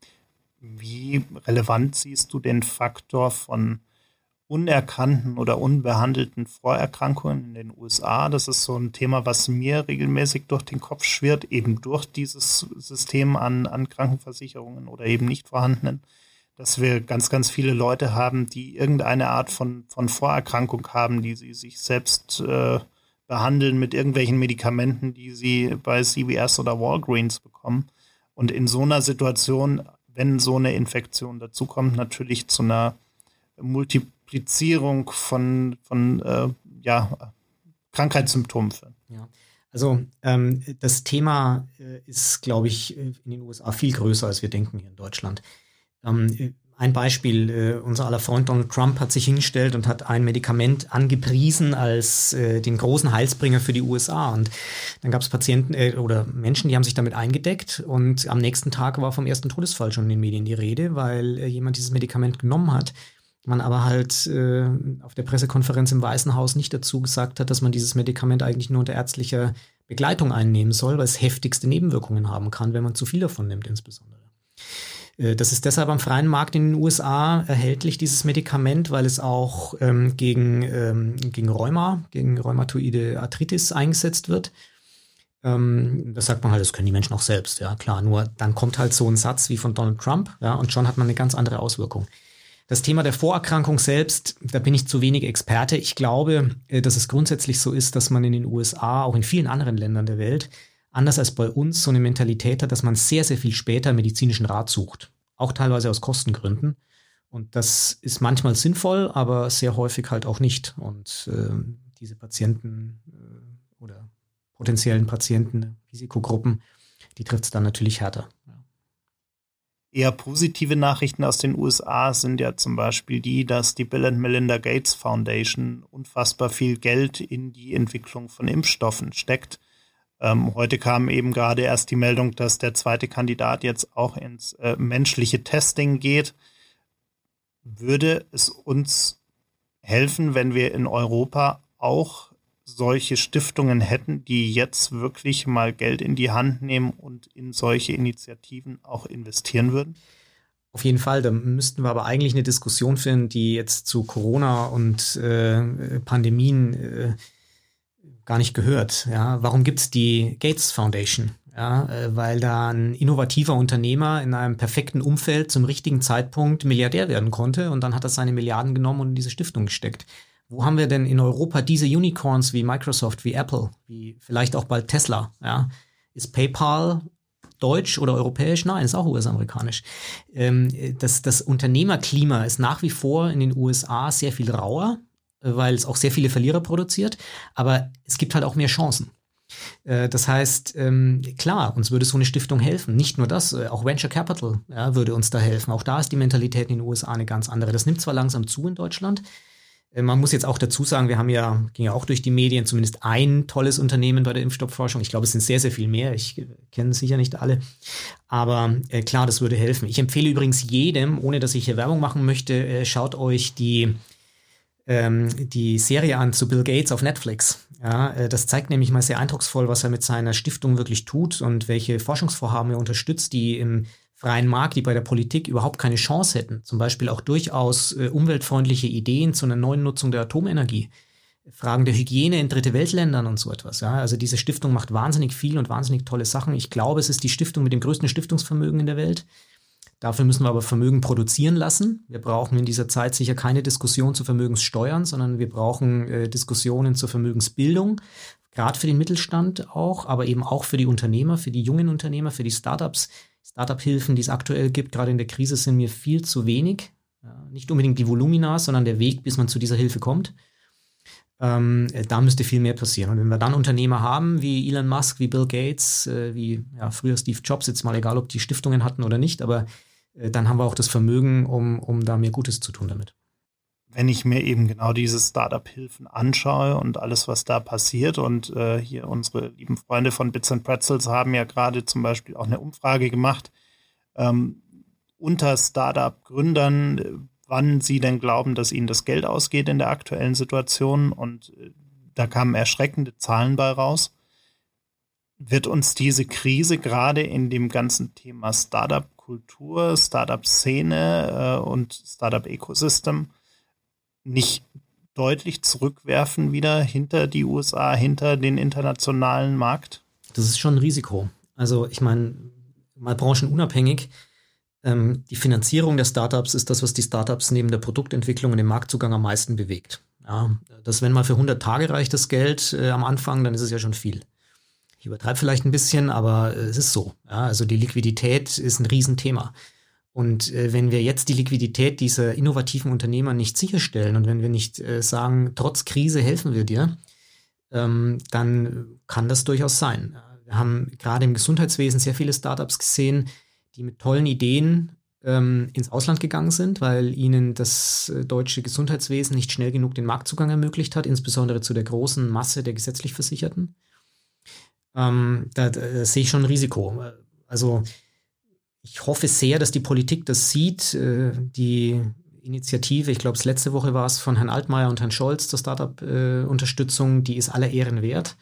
Wie relevant siehst du den Faktor von unerkannten oder unbehandelten Vorerkrankungen in den USA? Das ist so ein Thema, was mir regelmäßig durch den Kopf schwirrt, eben durch dieses System an, an Krankenversicherungen oder eben nicht vorhandenen dass wir ganz, ganz viele Leute haben, die irgendeine Art von, von Vorerkrankung haben, die sie sich selbst äh, behandeln mit irgendwelchen Medikamenten, die sie bei CVS oder Walgreens bekommen. Und in so einer Situation, wenn so eine Infektion dazukommt, natürlich zu einer Multiplizierung von, von äh, ja, Krankheitssymptomen führen. Ja. Also ähm, das Thema äh, ist, glaube ich, in den USA viel größer, als wir denken hier in Deutschland. Ähm, ein Beispiel, äh, unser aller Freund Donald Trump hat sich hingestellt und hat ein Medikament angepriesen als äh, den großen Heilsbringer für die USA. Und dann gab es Patienten äh, oder Menschen, die haben sich damit eingedeckt und am nächsten Tag war vom ersten Todesfall schon in den Medien die Rede, weil äh, jemand dieses Medikament genommen hat. Man aber halt äh, auf der Pressekonferenz im Weißen Haus nicht dazu gesagt hat, dass man dieses Medikament eigentlich nur unter ärztlicher Begleitung einnehmen soll, weil es heftigste Nebenwirkungen haben kann, wenn man zu viel davon nimmt insbesondere. Äh, das ist deshalb am freien Markt in den USA erhältlich, dieses Medikament, weil es auch ähm, gegen, ähm, gegen Rheuma, gegen rheumatoide Arthritis eingesetzt wird. Ähm, das sagt man halt, das können die Menschen auch selbst, ja klar. Nur dann kommt halt so ein Satz wie von Donald Trump, ja, und schon hat man eine ganz andere Auswirkung. Das Thema der Vorerkrankung selbst, da bin ich zu wenig Experte. Ich glaube, äh, dass es grundsätzlich so ist, dass man in den USA, auch in vielen anderen Ländern der Welt, anders als bei uns so eine Mentalität hat, dass man sehr, sehr viel später medizinischen Rat sucht. Auch teilweise aus Kostengründen. Und das ist manchmal sinnvoll, aber sehr häufig halt auch nicht. Und äh, diese Patienten äh, oder potenziellen Patienten, Risikogruppen, die trifft es dann natürlich härter. Eher positive Nachrichten aus den USA sind ja zum Beispiel die, dass die Bill and Melinda Gates Foundation unfassbar viel Geld in die Entwicklung von Impfstoffen steckt. Ähm, heute kam eben gerade erst die Meldung, dass der zweite Kandidat jetzt auch ins äh, menschliche Testing geht. Würde es uns helfen, wenn wir in Europa auch solche Stiftungen hätten, die jetzt wirklich mal Geld in die Hand nehmen und in solche Initiativen auch investieren würden? Auf jeden Fall, da müssten wir aber eigentlich eine Diskussion finden, die jetzt zu Corona und äh, Pandemien äh, gar nicht gehört. Ja, warum gibt's die Gates Foundation? Ja, äh, weil da ein innovativer Unternehmer in einem perfekten Umfeld zum richtigen Zeitpunkt Milliardär werden konnte und dann hat er seine Milliarden genommen und in diese Stiftung gesteckt. Wo haben wir denn in Europa diese Unicorns wie Microsoft, wie Apple, wie vielleicht auch bald Tesla? Ja, ist PayPal deutsch oder europäisch? Nein, ist auch US-amerikanisch. Ähm, das, das Unternehmerklima ist nach wie vor in den USA sehr viel rauer weil es auch sehr viele Verlierer produziert, aber es gibt halt auch mehr Chancen. Äh, das heißt, ähm, klar, uns würde so eine Stiftung helfen. Nicht nur das, äh, auch Venture Capital ja, würde uns da helfen. Auch da ist die Mentalität in den USA eine ganz andere. Das nimmt zwar langsam zu in Deutschland. Äh, man muss jetzt auch dazu sagen, wir haben ja, ging ja auch durch die Medien, zumindest ein tolles Unternehmen bei der Impfstoffforschung. Ich glaube, es sind sehr, sehr viel mehr. Ich kenne sicher nicht alle. Aber äh, klar, das würde helfen. Ich empfehle übrigens jedem, ohne dass ich hier Werbung machen möchte, äh, schaut euch die ähm, die Serie an zu Bill Gates auf Netflix. Ja, äh, das zeigt nämlich mal sehr eindrucksvoll, was er mit seiner Stiftung wirklich tut und welche Forschungsvorhaben er unterstützt, die im freien Markt, die bei der Politik überhaupt keine Chance hätten. Zum Beispiel auch durchaus äh, umweltfreundliche Ideen zu einer neuen Nutzung der Atomenergie. Fragen der Hygiene in dritte Weltländern und so etwas. Ja, also diese Stiftung macht wahnsinnig viel und wahnsinnig tolle Sachen. Ich glaube, es ist die Stiftung mit dem größten Stiftungsvermögen in der Welt. Dafür müssen wir aber Vermögen produzieren lassen. Wir brauchen in dieser Zeit sicher keine Diskussion zu Vermögenssteuern, sondern wir brauchen äh, Diskussionen zur Vermögensbildung, gerade für den Mittelstand auch, aber eben auch für die Unternehmer, für die jungen Unternehmer, für die Startups. Startup-Hilfen, die es aktuell gibt, gerade in der Krise, sind mir viel zu wenig. Ja, nicht unbedingt die Volumina, sondern der Weg, bis man zu dieser Hilfe kommt. Ähm, äh, da müsste viel mehr passieren. Und wenn wir dann Unternehmer haben, wie Elon Musk, wie Bill Gates, äh, wie ja, früher Steve Jobs, jetzt mal egal, ob die Stiftungen hatten oder nicht, aber äh, dann haben wir auch das Vermögen, um, um da mehr Gutes zu tun damit. Wenn ich mir eben genau diese Startup-Hilfen anschaue und alles, was da passiert und äh, hier unsere lieben Freunde von Bits and Pretzels haben ja gerade zum Beispiel auch eine Umfrage gemacht ähm, unter Startup-Gründern, wann sie denn glauben, dass ihnen das Geld ausgeht in der aktuellen Situation und äh, da kamen erschreckende Zahlen bei raus. Wird uns diese Krise gerade in dem ganzen Thema Startup Kultur, Startup-Szene äh, und Startup-Ecosystem nicht deutlich zurückwerfen wieder hinter die USA, hinter den internationalen Markt? Das ist schon ein Risiko. Also ich meine, mal branchenunabhängig, ähm, die Finanzierung der Startups ist das, was die Startups neben der Produktentwicklung und dem Marktzugang am meisten bewegt. Ja, dass wenn mal für 100 Tage reicht das Geld äh, am Anfang, dann ist es ja schon viel. Ich übertreibe vielleicht ein bisschen, aber äh, es ist so. Ja, also die Liquidität ist ein Riesenthema. Und äh, wenn wir jetzt die Liquidität dieser innovativen Unternehmer nicht sicherstellen und wenn wir nicht äh, sagen, trotz Krise helfen wir dir, ähm, dann kann das durchaus sein. Wir haben gerade im Gesundheitswesen sehr viele Startups gesehen, die mit tollen Ideen ähm, ins Ausland gegangen sind, weil ihnen das äh, deutsche Gesundheitswesen nicht schnell genug den Marktzugang ermöglicht hat, insbesondere zu der großen Masse der gesetzlich Versicherten. Ähm, da, da sehe ich schon ein Risiko. Also ich hoffe sehr, dass die Politik das sieht. Äh, die Initiative, ich glaube, es letzte Woche war es von Herrn Altmaier und Herrn Scholz, zur Startup-Unterstützung, die ist aller Ehren wert.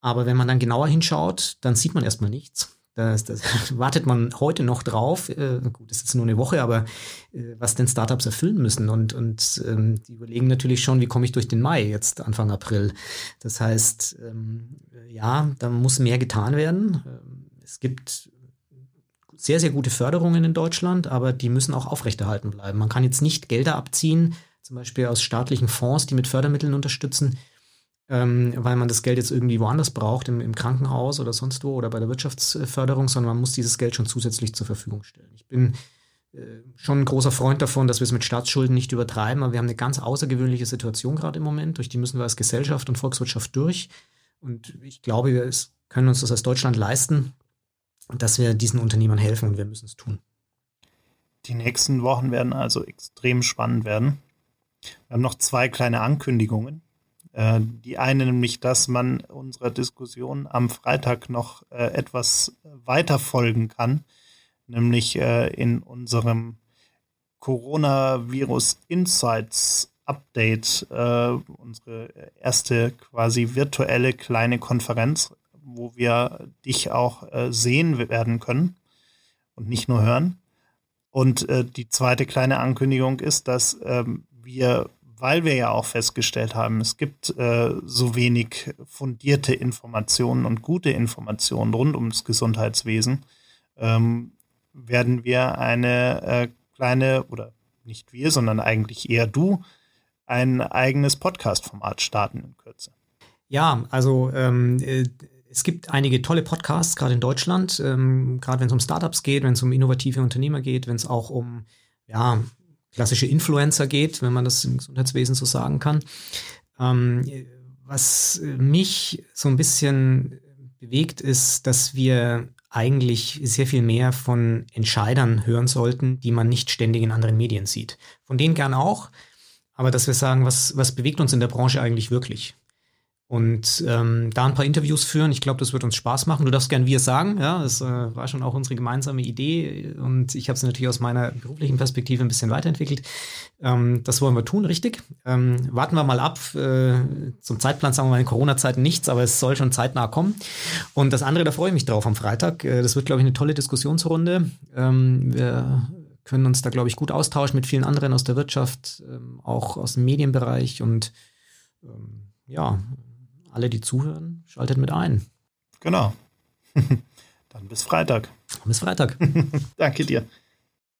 Aber wenn man dann genauer hinschaut, dann sieht man erstmal nichts. Das, das *laughs* wartet man heute noch drauf. Äh, gut, das ist nur eine Woche, aber äh, was denn Startups erfüllen müssen. Und, und ähm, die überlegen natürlich schon, wie komme ich durch den Mai, jetzt Anfang April. Das heißt, ähm, ja, da muss mehr getan werden. Ähm, es gibt sehr, sehr gute Förderungen in Deutschland, aber die müssen auch aufrechterhalten bleiben. Man kann jetzt nicht Gelder abziehen, zum Beispiel aus staatlichen Fonds, die mit Fördermitteln unterstützen, ähm, weil man das Geld jetzt irgendwie woanders braucht, im, im, Krankenhaus oder sonst wo oder bei der Wirtschaftsförderung, sondern man muss dieses Geld schon zusätzlich zur Verfügung stellen. Ich bin äh, schon ein großer Freund davon, dass wir es mit Staatsschulden nicht übertreiben, aber wir haben eine ganz außergewöhnliche Situation gerade im Moment, durch die müssen wir als Gesellschaft und Volkswirtschaft durch. Und ich glaube, wir können uns das als Deutschland leisten, dass wir diesen Unternehmern helfen und wir müssen es tun. Die nächsten Wochen werden also extrem spannend werden. Wir haben noch zwei kleine Ankündigungen. Äh, die eine nämlich, dass man unserer Diskussion am Freitag noch äh, etwas weiter folgen kann, nämlich äh, in unserem Coronavirus Insights Update, unsere erste quasi virtuelle kleine Konferenz wo wir dich auch äh, sehen werden können und nicht nur hören. Und äh, die zweite kleine Ankündigung ist, dass ähm, wir, weil wir ja auch festgestellt haben, es gibt äh, so wenig fundierte Informationen und gute Informationen rund ums Gesundheitswesen, ähm, werden wir eine äh, kleine, oder nicht wir, sondern eigentlich eher du, ein eigenes Podcast-Format starten in Kürze. Ja, also ähm, äh, es gibt einige tolle Podcasts, gerade in Deutschland, ähm, gerade wenn es um Startups geht, wenn es um innovative Unternehmer geht, wenn es auch um ja, klassische Influencer geht, wenn man das im Gesundheitswesen so sagen kann. Ähm, was mich so ein bisschen bewegt, ist, dass wir eigentlich sehr viel mehr von Entscheidern hören sollten, die man nicht ständig in anderen Medien sieht. Von denen gern auch, aber dass wir sagen, was, was bewegt uns in der Branche eigentlich wirklich? Und ähm, da ein paar Interviews führen. Ich glaube, das wird uns Spaß machen. Du darfst gern wir sagen. Ja, das äh, war schon auch unsere gemeinsame Idee und ich habe es natürlich aus meiner beruflichen Perspektive ein bisschen weiterentwickelt. Ähm, das wollen wir tun, richtig. Ähm, warten wir mal ab. Äh, zum Zeitplan sagen wir mal in Corona-Zeiten nichts, aber es soll schon zeitnah kommen. Und das andere, da freue ich mich drauf am Freitag. Äh, das wird, glaube ich, eine tolle Diskussionsrunde. Ähm, wir können uns da, glaube ich, gut austauschen mit vielen anderen aus der Wirtschaft, ähm, auch aus dem Medienbereich und ähm, ja, alle, die zuhören, schaltet mit ein. Genau. *laughs* Dann bis Freitag. Bis Freitag. *laughs* Danke dir.